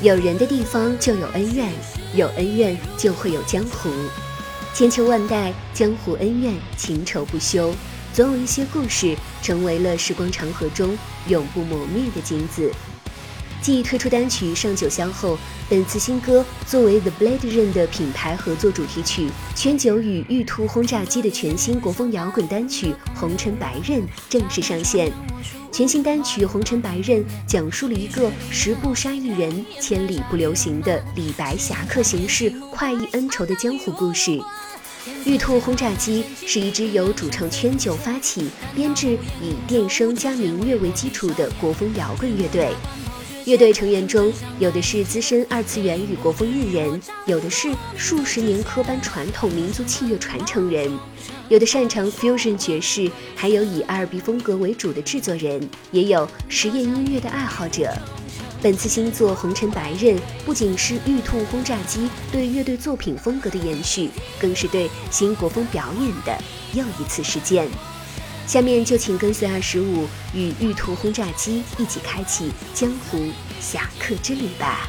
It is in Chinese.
有人的地方就有恩怨，有恩怨就会有江湖。千秋万代，江湖恩怨情仇不休，总有一些故事成为了时光长河中永不磨灭的金子。继推出单曲《上九霄》后，本次新歌作为 The Blade Run 的品牌合作主题曲，圈九与玉兔轰炸机的全新国风摇滚单曲《红尘白刃》正式上线。全新单曲《红尘白刃》讲述了一个十步杀一人、千里不留行的李白侠客行事、快意恩仇的江湖故事。玉兔轰炸机是一支由主唱圈九发起、编制以电声加民乐为基础的国风摇滚乐队。乐队成员中，有的是资深二次元与国风艺人，有的是数十年科班传统民族器乐传承人，有的擅长 fusion 爵士，还有以 R&B 风格为主的制作人，也有实验音乐的爱好者。本次新作《红尘白刃》不仅是玉兔轰炸机对乐队作品风格的延续，更是对新国风表演的又一次实践。下面就请跟随二十五与玉兔轰炸机一起开启江湖侠客之旅吧。